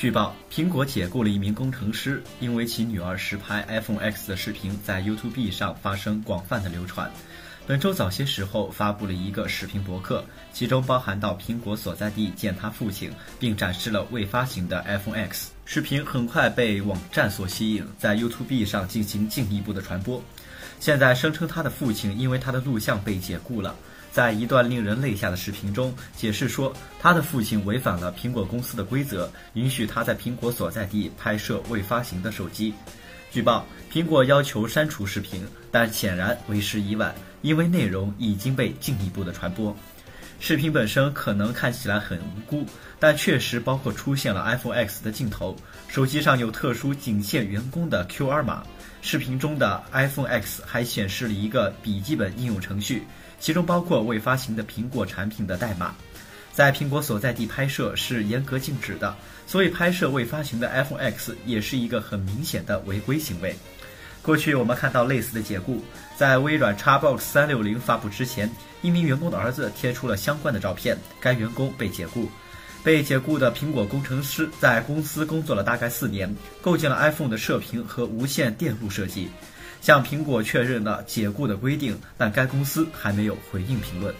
据报，苹果解雇了一名工程师，因为其女儿实拍 iPhone X 的视频在 YouTube 上发生广泛的流传。本周早些时候发布了一个视频博客，其中包含到苹果所在地见他父亲，并展示了未发行的 iPhone X。视频很快被网站所吸引，在 YouTube 上进行进一步的传播。现在声称他的父亲因为他的录像被解雇了。在一段令人泪下的视频中，解释说他的父亲违反了苹果公司的规则，允许他在苹果所在地拍摄未发行的手机。据报，苹果要求删除视频，但显然为时已晚，因为内容已经被进一步的传播。视频本身可能看起来很无辜，但确实包括出现了 iPhone X 的镜头，手机上有特殊仅限员工的 QR 码。视频中的 iPhone X 还显示了一个笔记本应用程序。其中包括未发行的苹果产品的代码，在苹果所在地拍摄是严格禁止的，所以拍摄未发行的 iPhone X 也是一个很明显的违规行为。过去我们看到类似的解雇，在微软 Xbox 三六零发布之前，一名员工的儿子贴出了相关的照片，该员工被解雇。被解雇的苹果工程师在公司工作了大概四年，构建了 iPhone 的射频和无线电路设计。向苹果确认了解雇的规定，但该公司还没有回应评论。